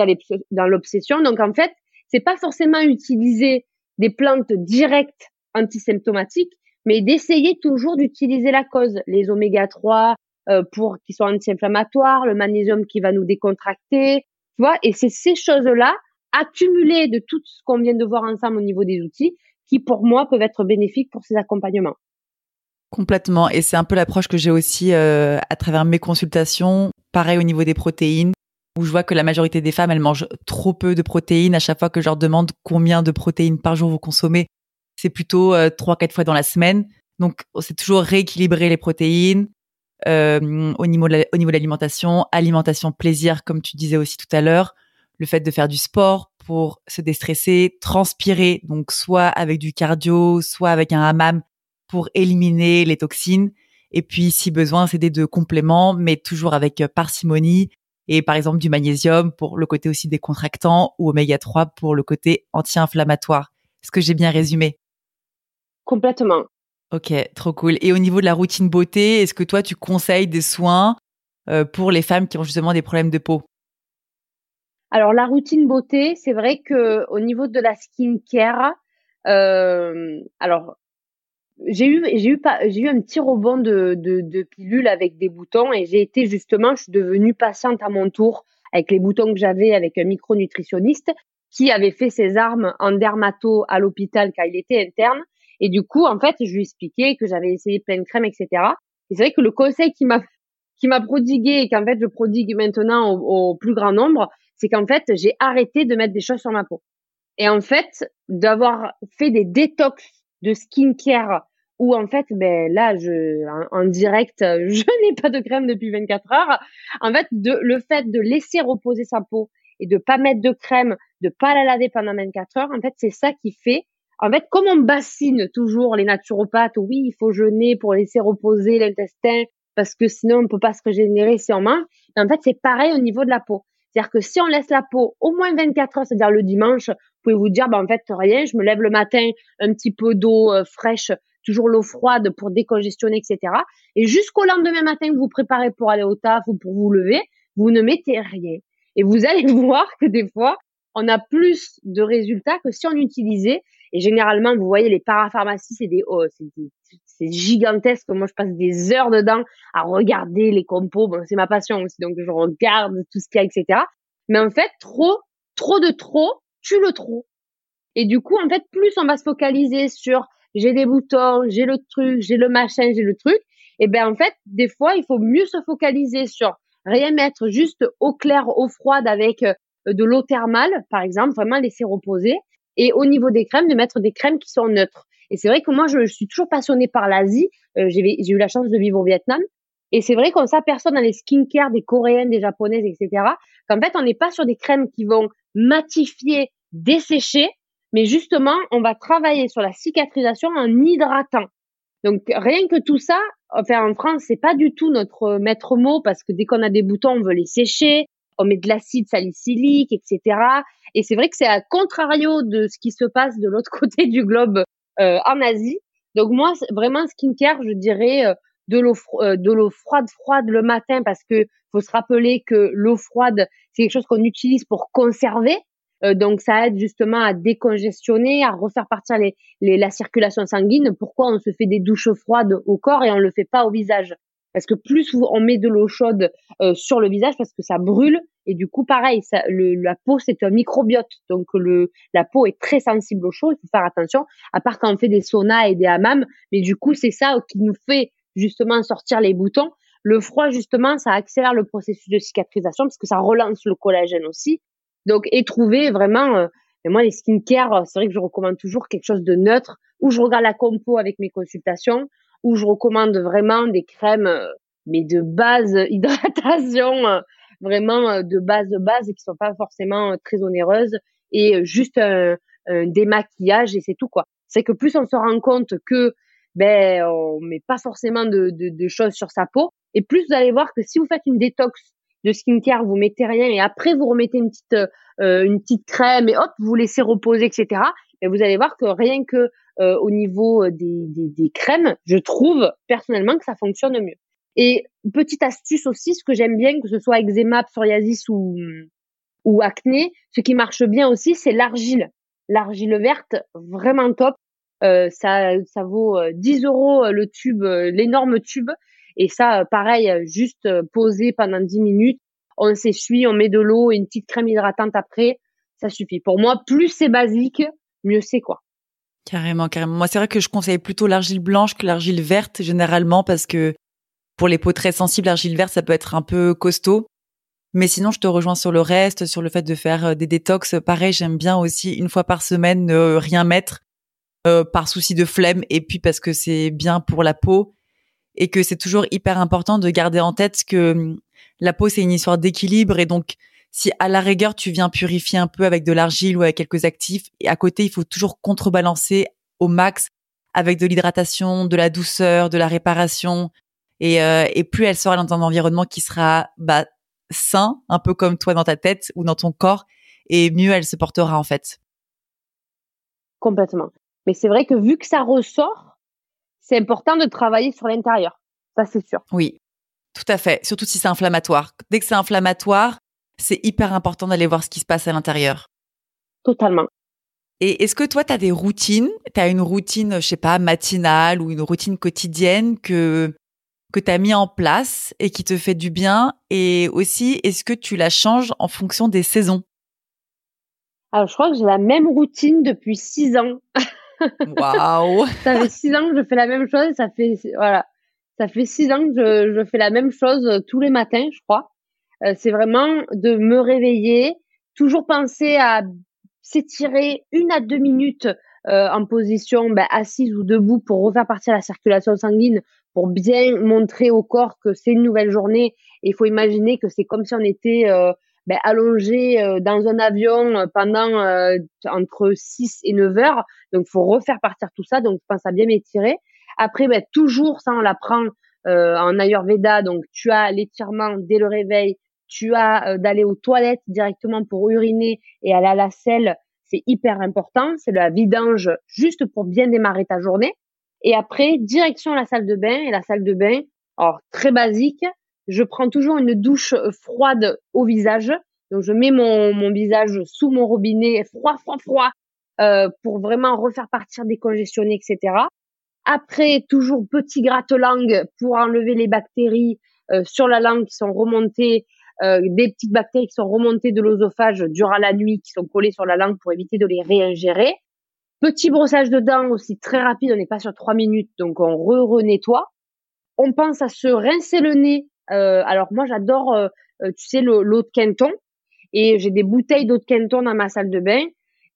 dans l'obsession. Donc en fait, c'est pas forcément utiliser des plantes directes antisymptomatiques, mais d'essayer toujours d'utiliser la cause, les oméga 3 euh, pour qui sont anti-inflammatoires, le magnésium qui va nous décontracter, tu vois. Et c'est ces choses-là accumulées de tout ce qu'on vient de voir ensemble au niveau des outils qui, pour moi, peuvent être bénéfiques pour ces accompagnements. Complètement. Et c'est un peu l'approche que j'ai aussi euh, à travers mes consultations. Pareil au niveau des protéines, où je vois que la majorité des femmes, elles mangent trop peu de protéines. À chaque fois que je leur demande combien de protéines par jour vous consommez, c'est plutôt euh, trois, quatre fois dans la semaine. Donc, c'est toujours rééquilibrer les protéines euh, au niveau de l'alimentation, alimentation plaisir, comme tu disais aussi tout à l'heure, le fait de faire du sport pour se déstresser, transpirer, donc soit avec du cardio, soit avec un hammam pour éliminer les toxines. Et puis, si besoin, c'est des deux compléments, mais toujours avec euh, parcimonie. Et par exemple, du magnésium pour le côté aussi décontractant ou oméga 3 pour le côté anti-inflammatoire. Est-ce que j'ai bien résumé? Complètement. Ok, trop cool. Et au niveau de la routine beauté, est-ce que toi, tu conseilles des soins euh, pour les femmes qui ont justement des problèmes de peau? Alors, la routine beauté, c'est vrai que au niveau de la skincare, euh, alors j'ai eu j'ai eu pas j'ai eu un petit rebond de, de, de pilules avec des boutons et j'ai été justement je suis devenue patiente à mon tour avec les boutons que j'avais avec un micronutritionniste qui avait fait ses armes en dermato à l'hôpital quand il était interne et du coup en fait je lui expliquais que j'avais essayé plein de crèmes etc et c'est vrai que le conseil qui m'a qui m'a prodigué et qu'en fait je prodigue maintenant au, plus grand nombre c'est qu'en fait j'ai arrêté de mettre des choses sur ma peau et en fait d'avoir fait des détox de skincare où en fait, ben là, je en, direct, (laughs) je n'ai pas de crème depuis 24 heures. En fait, le fait de laisser reposer sa peau et de pas mettre de crème, de pas la laver pendant 24 heures, en fait, c'est ça qui fait. En fait, comme on bassine toujours les naturopathes, oui, il faut jeûner pour laisser reposer l'intestin parce que sinon on peut pas se régénérer si on mange. en fait, c'est pareil au niveau de la peau. C'est-à-dire que si on laisse la peau au moins 24 heures, c'est-à-dire le dimanche, vous pouvez vous dire, ben, en fait, rien, je me lève le matin, un petit peu d'eau euh, fraîche, toujours l'eau froide pour décongestionner, etc. Et jusqu'au lendemain matin, vous vous préparez pour aller au taf ou pour vous lever, vous ne mettez rien. Et vous allez (laughs) voir que des fois, on a plus de résultats que si on utilisait Et généralement, vous voyez, les parapharmacies, c'est des, oh, c'est gigantesque. Moi, je passe des heures dedans à regarder les compos. Bon, c'est ma passion aussi, donc je regarde tout ce qu'il y a, etc. Mais en fait, trop, trop de trop, tue le trop. Et du coup, en fait, plus on va se focaliser sur j'ai des boutons, j'ai le truc, j'ai le machin, j'ai le truc, et ben en fait, des fois, il faut mieux se focaliser sur rien mettre, juste eau claire, eau froide avec euh, de l'eau thermale, par exemple, vraiment laisser reposer. Et au niveau des crèmes, de mettre des crèmes qui sont neutres. Et c'est vrai que moi, je, suis toujours passionnée par l'Asie. Euh, j'ai eu la chance de vivre au Vietnam. Et c'est vrai qu'on s'aperçoit dans les skincare des coréennes, des japonaises, etc., qu'en fait, on n'est pas sur des crèmes qui vont matifier, dessécher, mais justement, on va travailler sur la cicatrisation en hydratant. Donc rien que tout ça, enfin en France, c'est pas du tout notre maître mot parce que dès qu'on a des boutons, on veut les sécher, on met de l'acide salicylique, etc. Et c'est vrai que c'est à contrario de ce qui se passe de l'autre (laughs) côté du globe euh, en Asie. Donc moi, vraiment skincare, je dirais euh, de l'eau euh, de l'eau froide froide le matin parce que faut se rappeler que l'eau froide c'est quelque chose qu'on utilise pour conserver euh, donc ça aide justement à décongestionner, à refaire partir les, la circulation sanguine. Pourquoi on se fait des douches froides au corps et on le fait pas au visage? Parce que plus on met de l'eau chaude euh, sur le visage, parce que ça brûle et du coup pareil, ça, le, la peau c'est un microbiote, donc le, la peau est très sensible au chaud. Il faut faire attention. À part quand on fait des saunas et des hammams, mais du coup c'est ça qui nous fait justement sortir les boutons. Le froid, justement, ça accélère le processus de cicatrisation parce que ça relance le collagène aussi. Donc, et trouver vraiment, euh, moi, les skincare, c'est vrai que je recommande toujours quelque chose de neutre, où je regarde la compo avec mes consultations, où je recommande vraiment des crèmes, euh, mais de base (laughs) hydratation, vraiment de base de base, qui sont pas forcément très onéreuses, et juste un, démaquillage, et c'est tout, quoi. C'est que plus on se rend compte que ben on met pas forcément de, de, de, choses sur sa peau. Et plus vous allez voir que si vous faites une détox de skincare, vous mettez rien et après vous remettez une petite euh, une petite crème et hop vous laissez reposer etc. Et vous allez voir que rien que euh, au niveau des, des, des, crèmes, je trouve personnellement que ça fonctionne mieux. Et petite astuce aussi, ce que j'aime bien, que ce soit eczéma, psoriasis ou ou acné, ce qui marche bien aussi, c'est l'argile. L'argile verte, vraiment top. Euh, ça, ça vaut 10 euros le tube, l'énorme tube. Et ça, pareil, juste poser pendant 10 minutes, on s'essuie, on met de l'eau et une petite crème hydratante après, ça suffit. Pour moi, plus c'est basique, mieux c'est quoi. Carrément, carrément. Moi, c'est vrai que je conseille plutôt l'argile blanche que l'argile verte généralement parce que pour les peaux très sensibles, l'argile verte, ça peut être un peu costaud. Mais sinon, je te rejoins sur le reste, sur le fait de faire euh, des détox. Pareil, j'aime bien aussi une fois par semaine ne rien mettre euh, par souci de flemme et puis parce que c'est bien pour la peau et que c'est toujours hyper important de garder en tête que hum, la peau c'est une histoire d'équilibre et donc si à la rigueur tu viens purifier un peu avec de l'argile ou avec quelques actifs et à côté il faut toujours contrebalancer au max avec de l'hydratation, de la douceur, de la réparation et, euh, et plus elle sera dans un environnement qui sera bah, sain, un peu comme toi dans ta tête ou dans ton corps et mieux elle se portera en fait. Complètement. Mais c'est vrai que vu que ça ressort, c'est important de travailler sur l'intérieur. Ça, c'est sûr. Oui, tout à fait. Surtout si c'est inflammatoire. Dès que c'est inflammatoire, c'est hyper important d'aller voir ce qui se passe à l'intérieur. Totalement. Et est-ce que toi, tu as des routines? Tu as une routine, je sais pas, matinale ou une routine quotidienne que, que tu as mis en place et qui te fait du bien? Et aussi, est-ce que tu la changes en fonction des saisons? Alors, je crois que j'ai la même routine depuis six ans. Waouh (laughs) Ça fait six ans que je fais la même chose. Ça fait voilà, ça fait six ans que je, je fais la même chose euh, tous les matins, je crois. Euh, c'est vraiment de me réveiller, toujours penser à s'étirer une à deux minutes euh, en position ben, assise ou debout pour refaire partir la circulation sanguine, pour bien montrer au corps que c'est une nouvelle journée. Il faut imaginer que c'est comme si on était euh, ben, allongé euh, dans un avion euh, pendant euh, entre 6 et 9 heures. Donc, il faut refaire partir tout ça. Donc, je pense à bien m'étirer. Après, ben, toujours, ça, on l'apprend en Ayurveda. Donc, tu as l'étirement dès le réveil. Tu as d'aller aux toilettes directement pour uriner et aller à la selle. C'est hyper important. C'est la vidange juste pour bien démarrer ta journée. Et après, direction la salle de bain. Et la salle de bain, alors très basique, je prends toujours une douche euh, froide au visage. Donc je mets mon, mon visage sous mon robinet, froid, froid, froid. euh, pour vraiment refaire partir décongestionner, etc. Après, toujours petit gratte-langue pour enlever les bactéries euh, sur la langue qui sont remontées, euh, des petites bactéries qui sont remontées de l'osophage durant la nuit, qui sont collées sur la langue pour éviter de les réingérer. Petit brossage de dents aussi très rapide, on n'est pas sur trois minutes, donc on re-renettoie. On pense à se rincer le nez. Euh, alors moi j'adore, euh, euh, tu sais, l'eau de Quinton. Et j'ai des bouteilles d'eau de Quinton dans ma salle de bain.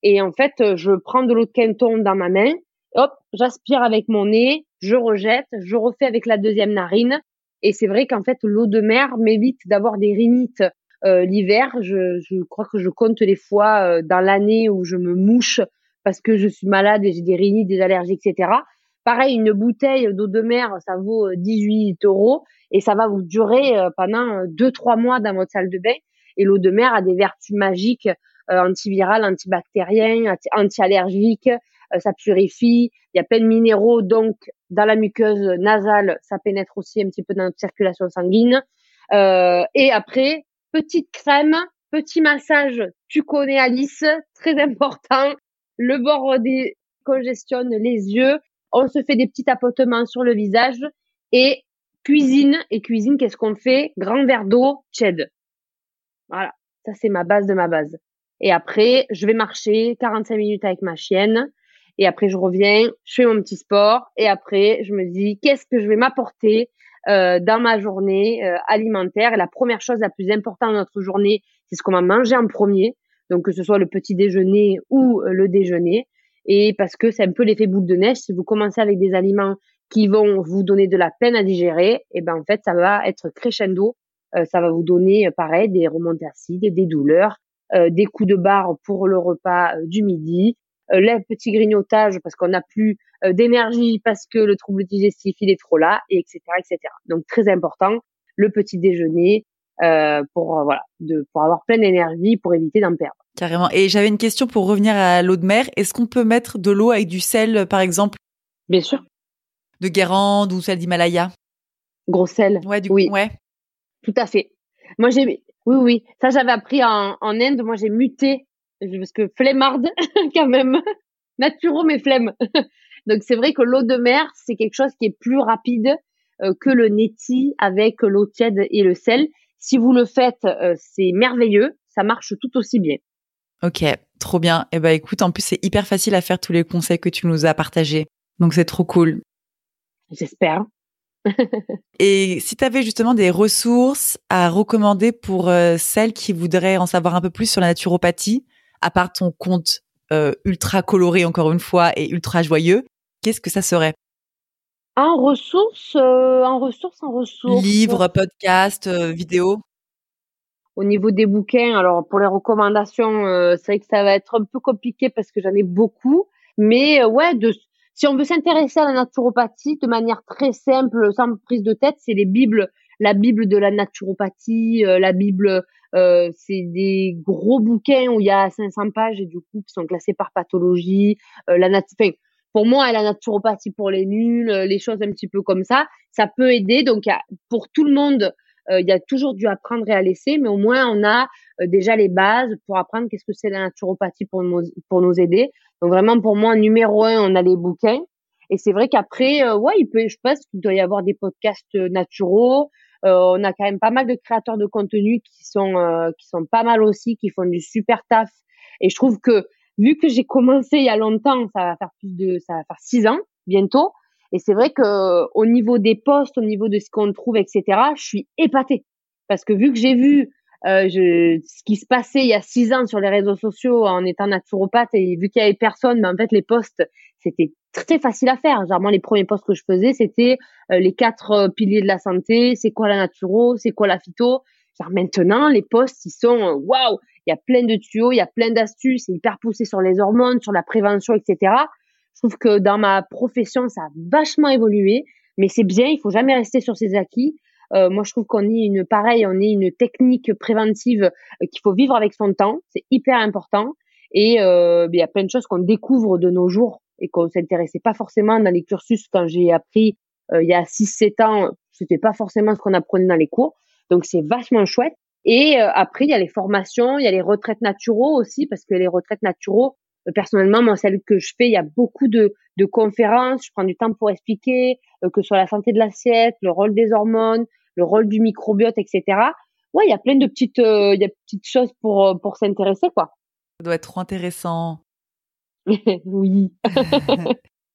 Et en fait, je prends de l'eau de Quinton dans ma main. Hop, j'aspire avec mon nez, je rejette, je refais avec la deuxième narine. Et c'est vrai qu'en fait, l'eau de mer m'évite d'avoir des rhinites l'hiver. Je, je, crois que je compte les fois dans l'année où je me mouche parce que je suis malade et j'ai des rhinites, des allergies, etc. Pareil, une bouteille d'eau de mer, ça vaut 18 euh, euros et ça va vous durer euh, pendant 2-3 euh, mois dans votre salle de bain. Et l'eau de mer a des vertus magiques antivirales, antibactériennes, anti-allergiques, ça purifie, il y a plein de minéraux, donc dans la muqueuse nasale, ça pénètre aussi un petit peu dans notre circulation sanguine. Euh, et après, petite crème, petit massage, tu connais Alice, très important, le bord des congestionne les yeux, on se fait des petits tapotements sur le visage et cuisine. Et cuisine, qu'est-ce qu'on fait? Grand verre d'eau, tiède. Voilà, ça c'est ma base de ma base. Et après, je vais marcher 45 minutes avec ma chienne. Et après, je reviens, je fais mon petit sport. Et après, je me dis, qu'est-ce que je vais m'apporter euh, dans ma journée euh, alimentaire? Et la première chose la plus importante de notre journée, c'est ce qu'on va manger en premier. Donc, que ce soit le petit déjeuner ou euh, le déjeuner et parce que c'est un peu l'effet boule de neige. Si vous commencez avec des aliments qui vont vous donner de la peine à digérer, et eh ben en fait ça va être crescendo. Euh, ça va vous donner euh, pareil des remontées acides, des douleurs, des coups de barre pour le repas du midi, les petits grignotages parce qu'on n'a plus d'énergie parce que le trouble digestif il est trop là, et etc etc. Donc très important le petit déjeuner pour voilà de pour avoir pleine énergie pour éviter d'en perdre. Carrément. Et j'avais une question pour revenir à l'eau de mer. Est-ce qu'on peut mettre de l'eau avec du sel, par exemple? Bien sûr. De Guérande ou sel d'Himalaya? Gros sel. Ouais, du oui. Ouais. Tout à fait. Moi, j'ai, oui, oui. Ça, j'avais appris en, en Inde. Moi, j'ai muté parce que flemmarde, (laughs) quand même. Naturo, mais flemme. (laughs) Donc, c'est vrai que l'eau de mer, c'est quelque chose qui est plus rapide euh, que le neti avec l'eau tiède et le sel. Si vous le faites, euh, c'est merveilleux. Ça marche tout aussi bien. Ok, trop bien. Et eh ben écoute, en plus c'est hyper facile à faire tous les conseils que tu nous as partagés. Donc c'est trop cool. J'espère. (laughs) et si tu avais justement des ressources à recommander pour euh, celles qui voudraient en savoir un peu plus sur la naturopathie, à part ton compte euh, ultra coloré encore une fois et ultra joyeux, qu'est-ce que ça serait? En ressources, euh, en ressources, en ressources. Livres, podcasts, vidéos au niveau des bouquins, alors pour les recommandations, euh, c'est vrai que ça va être un peu compliqué parce que j'en ai beaucoup. Mais euh, ouais, de, si on veut s'intéresser à la naturopathie de manière très simple, sans prise de tête, c'est les bibles, la bible de la naturopathie, euh, la bible, c'est des gros bouquins où il y a 500 pages et du coup qui sont classés par pathologie. la nat pour moi, la naturopathie pour les nuls, les choses un petit peu comme ça, ça peut aider. Donc pour tout le monde euh, il y a toujours du apprendre et à laisser, mais au moins on a euh, déjà les bases pour apprendre qu'est-ce que c'est la naturopathie pour nous, pour nous aider. Donc vraiment pour moi numéro un, on a les bouquins. Et c'est vrai qu'après, euh, ouais, il peut, je pense qu'il doit y avoir des podcasts naturaux. On a quand même pas mal de créateurs de contenu qui sont qui sont pas mal aussi, qui font du super taf. Et je trouve que vu que j'ai commencé il y a longtemps, ça va faire plus de, ça va faire six ans bientôt. Et c'est vrai que au niveau des postes, au niveau de ce qu'on trouve, etc., je suis épatée parce que vu que j'ai vu euh, je, ce qui se passait il y a six ans sur les réseaux sociaux en étant naturopathe et vu qu'il y avait personne, mais en fait les postes c'était très facile à faire. Genre moi les premiers postes que je faisais c'était euh, les quatre euh, piliers de la santé, c'est quoi la naturo, c'est quoi la phyto. Genre maintenant les postes ils sont euh, waouh, il y a plein de tuyaux, il y a plein d'astuces, c'est hyper poussé sur les hormones, sur la prévention, etc. Je trouve que dans ma profession, ça a vachement évolué, mais c'est bien, il faut jamais rester sur ses acquis. Euh, moi, je trouve qu'on est une pareil, on est une technique préventive euh, qu'il faut vivre avec son temps. C'est hyper important. Et euh, il y a plein de choses qu'on découvre de nos jours et qu'on s'intéressait pas forcément dans les cursus quand j'ai appris il y a 6-7 ans. C'était pas forcément ce qu'on apprenait dans les cours. Donc c'est vachement chouette. Et après, il y a les formations, il y a les retraites naturaux aussi, parce que les retraites naturaux, personnellement, moi, celle que je fais, il y a beaucoup de, conférences. Je prends du temps pour expliquer que sur la santé de l'assiette, le rôle des hormones, le rôle du microbiote, etc. Ouais, il y a plein de petites, il petites choses pour pour s'intéresser, quoi. Ça doit être trop intéressant. (laughs) oui.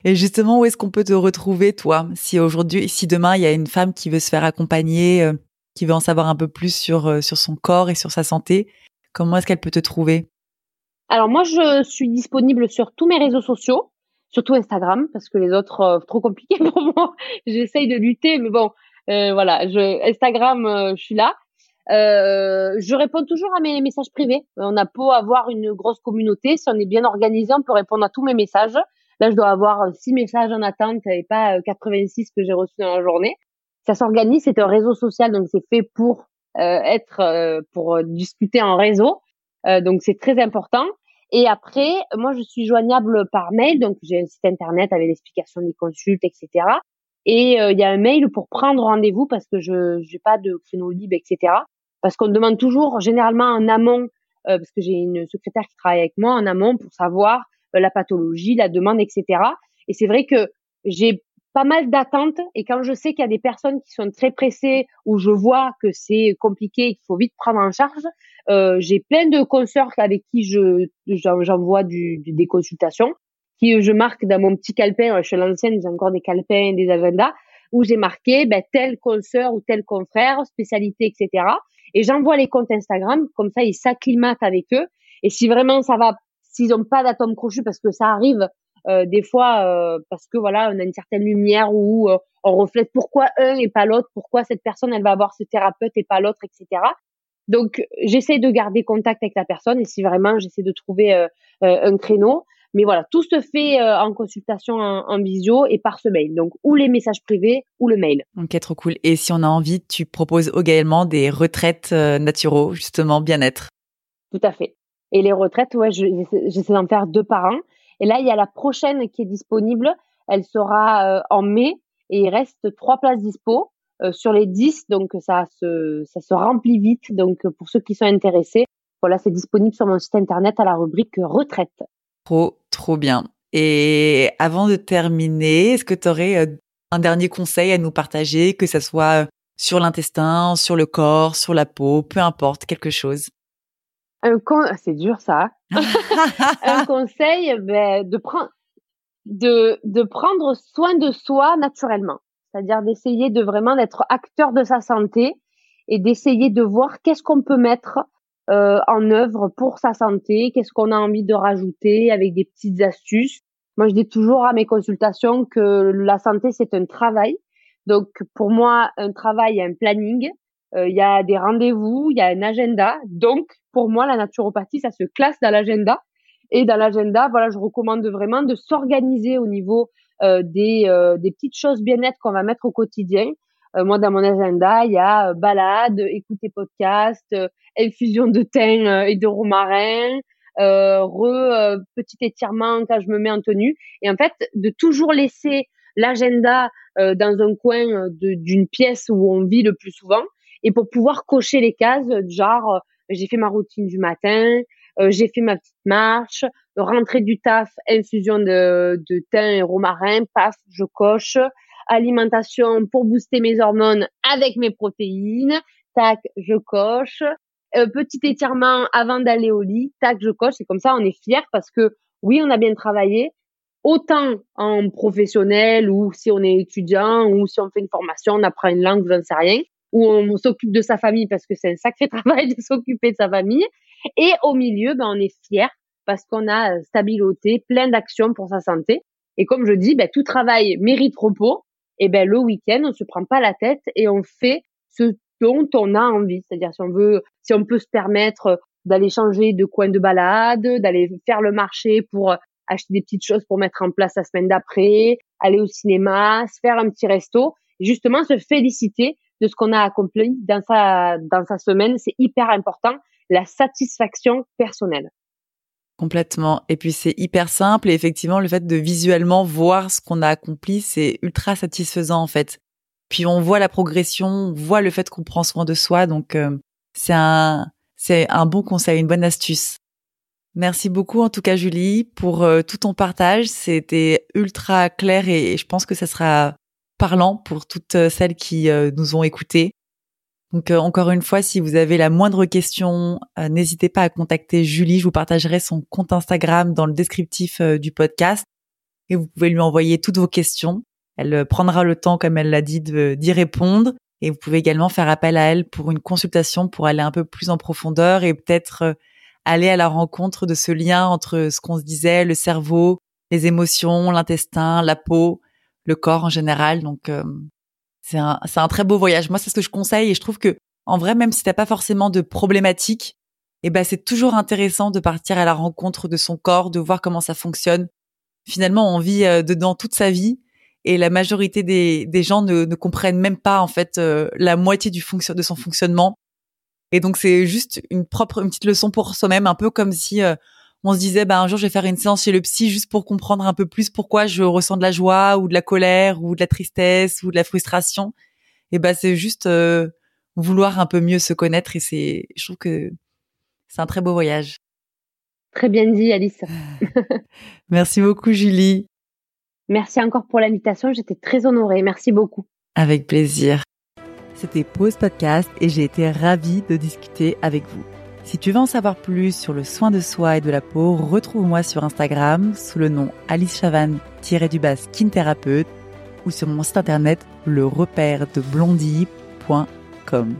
Et justement, où est-ce qu'on peut te retrouver, toi Si aujourd'hui, si demain, il y a une femme qui veut se faire accompagner, euh, qui veut en savoir un peu plus sur, euh, sur son corps et sur sa santé, comment est-ce qu'elle peut te trouver? Alors moi, je suis disponible sur tous mes réseaux sociaux, surtout Instagram, parce que les autres, euh, trop compliqués (laughs) pour moi. J'essaye de lutter, mais bon, voilà, je, Instagram, je suis là. Je réponds toujours à mes messages privés. On a beau avoir une grosse communauté, si on est bien organisé, on peut répondre à tous mes messages. Là, je dois avoir euh, six messages en attente et pas 86 euh, que j'ai reçus dans la journée. Ça s'organise, c'est un réseau social, donc c'est fait pour euh, être, pour discuter en réseau. donc c'est très important. Et après, moi, je suis joignable par mail, donc j'ai un site internet avec l'explication des consultes, etc. Et il y a un mail pour prendre rendez-vous parce que je n'ai pas de créneau libre, etc. Parce qu'on demande toujours, généralement en amont, parce que j'ai une secrétaire qui travaille avec moi en amont pour savoir euh, la pathologie, la demande, etc. Et c'est vrai que j'ai pas mal d'attentes et quand je sais qu'il y a des personnes qui sont très pressées ou je vois que c'est compliqué et qu'il faut vite prendre en charge, euh, j'ai plein de consoeurs avec qui je j'envoie des consultations, qui je marque dans mon petit calepin. Je suis l'ancienne, j'ai encore des calepins, des agendas où j'ai marqué ben, tel consoeur ou tel confrère, spécialité, etc. Et j'envoie les comptes Instagram, comme ça ils s'acclimatent avec eux. Et si vraiment ça va s'ils n'ont pas d'atome crochu, parce que ça arrive euh, des fois, euh, parce que voilà, on a une certaine lumière où euh, on reflète pourquoi un et pas l'autre, pourquoi cette personne elle va avoir ce thérapeute et pas l'autre, etc. Donc j'essaie de garder contact avec la personne et si vraiment j'essaie de trouver un créneau. Mais voilà, tout se fait en consultation en, visio et par ce mail. Donc, ou les messages privés ou le mail. Ok, trop cool. Et si on a envie, tu proposes également des retraites naturaux, justement, bien-être. Tout à fait. Et les retraites, ouais, j'essaie d'en faire deux par an. Et là, il y a la prochaine qui est disponible. Elle sera euh, en mai et il reste trois places dispo euh, sur les dix. Donc, ça se, ça se remplit vite. Donc, pour ceux qui sont intéressés, voilà, c'est disponible sur mon site internet à la rubrique retraite. Trop, trop bien. Et avant de terminer, est-ce que tu aurais euh, un dernier conseil à nous partager, que ce soit sur l'intestin, sur le corps, sur la peau, peu importe, quelque chose? Un con... C'est dur ça. (laughs) (laughs) un conseil, ben, de prendre de, de prendre soin de soi naturellement. C'est-à-dire d'essayer de vraiment d'être acteur de sa santé et d'essayer de voir qu'est-ce qu'on peut mettre euh, en œuvre pour sa santé, qu'est-ce qu'on a envie de rajouter avec des petites astuces. Moi, je dis toujours à mes consultations que la santé, c'est un travail. Donc, pour moi, un travail, un planning. Euh, il y a des rendez-vous, il y a un agenda. Donc, pour moi, la naturopathie, ça se classe dans l'agenda. Et dans l'agenda, voilà, je recommande vraiment de s'organiser au niveau euh, des, euh, des petites choses bien-être qu'on va mettre au quotidien. Euh, moi, dans mon agenda, il y a balade, écouter podcast, infusion de thym et de romarin, re petit étirement quand je me mets en tenue. Et en fait, de toujours laisser l'agenda dans un coin d'une pièce où on vit le plus souvent, et pour pouvoir cocher les cases, genre j'ai fait ma routine du matin, euh, j'ai fait ma petite marche, rentrée du taf, infusion de, de thym et romarin, paf, je coche, alimentation pour booster mes hormones avec mes protéines, tac, je coche, euh, petit étirement avant d'aller au lit, tac, je coche, et comme ça on est fier parce que oui, on a bien travaillé, autant en professionnel ou si on est étudiant ou si on fait une formation, on apprend une langue, je ne sais rien où on s'occupe de sa famille parce que c'est un sacré (laughs) travail de s'occuper de sa famille. Et au milieu, ben, on est fier parce qu'on a stabiloté plein d'actions pour sa santé. Et comme je dis, ben, tout travail mérite repos. Et ben, le week-end, on se prend pas la tête et on fait ce dont on a envie. C'est-à-dire si on veut, si on peut se permettre d'aller changer de coin de balade, d'aller faire le marché pour acheter des petites choses pour mettre en place la semaine d'après, aller au cinéma, se faire un petit resto, justement se féliciter de ce qu'on a accompli dans sa, dans sa semaine. C'est hyper important, la satisfaction personnelle. Complètement. Et puis c'est hyper simple et effectivement le fait de visuellement voir ce qu'on a accompli, c'est ultra satisfaisant en fait. Puis on voit la progression, on voit le fait qu'on prend soin de soi, donc euh, c'est un c'est un bon conseil, une bonne astuce. Merci beaucoup en tout cas Julie pour euh, tout ton partage. C'était ultra clair et, je pense que ça sera parlant pour toutes euh, celles qui nous ont écoutés. Donc encore une fois, si vous avez la moindre question, n'hésitez pas à contacter Julie. Je vous partagerai son compte Instagram dans le descriptif du podcast et vous pouvez lui envoyer toutes vos questions. Elle prendra le temps, comme elle l'a dit, d'y répondre. Et vous pouvez également faire appel à elle pour une consultation pour aller un peu plus en profondeur et peut-être aller à la rencontre de ce lien entre ce qu'on se disait, le cerveau, les émotions, l'intestin, la peau, le corps en général. Donc euh, c'est un c'est un très beau voyage. Moi c'est ce que je conseille et je trouve que en vrai même si t'as pas forcément de problématiques, eh ben c'est toujours intéressant de partir à la rencontre de son corps, de voir comment ça fonctionne. Finalement on vit euh, dedans toute sa vie et la majorité des, des gens ne, ne comprennent même pas en fait euh, la moitié du fonction de son fonctionnement et donc c'est juste une propre une petite leçon pour soi-même, un peu comme si euh, on se disait bah un jour je vais faire une séance chez le psy juste pour comprendre un peu plus pourquoi je ressens de la joie ou de la colère ou de la tristesse ou de la frustration. Et bah c'est juste euh, vouloir un peu mieux se connaître et c'est je trouve que c'est un très beau voyage. Très bien dit Alice. (laughs) Merci beaucoup Julie. Merci encore pour l'invitation, j'étais très honorée. Merci beaucoup. Avec plaisir. C'était Pause Podcast et j'ai été ravie de discuter avec vous. Si tu veux en savoir plus sur le soin de soi et de la peau, retrouve-moi sur Instagram sous le nom Alice Chavan-du-bas skin ou sur mon site internet le repère de blondie.com.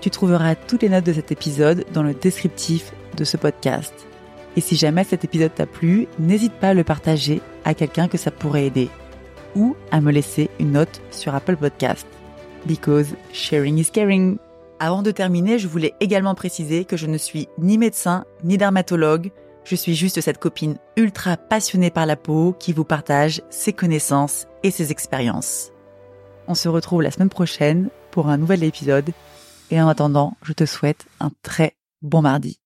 Tu trouveras toutes les notes de cet épisode dans le descriptif de ce podcast. Et si jamais cet épisode t'a plu, n'hésite pas à le partager à quelqu'un que ça pourrait aider ou à me laisser une note sur Apple Podcast because sharing is caring. Avant de terminer, je voulais également préciser que je ne suis ni médecin ni dermatologue, je suis juste cette copine ultra passionnée par la peau qui vous partage ses connaissances et ses expériences. On se retrouve la semaine prochaine pour un nouvel épisode et en attendant, je te souhaite un très bon mardi.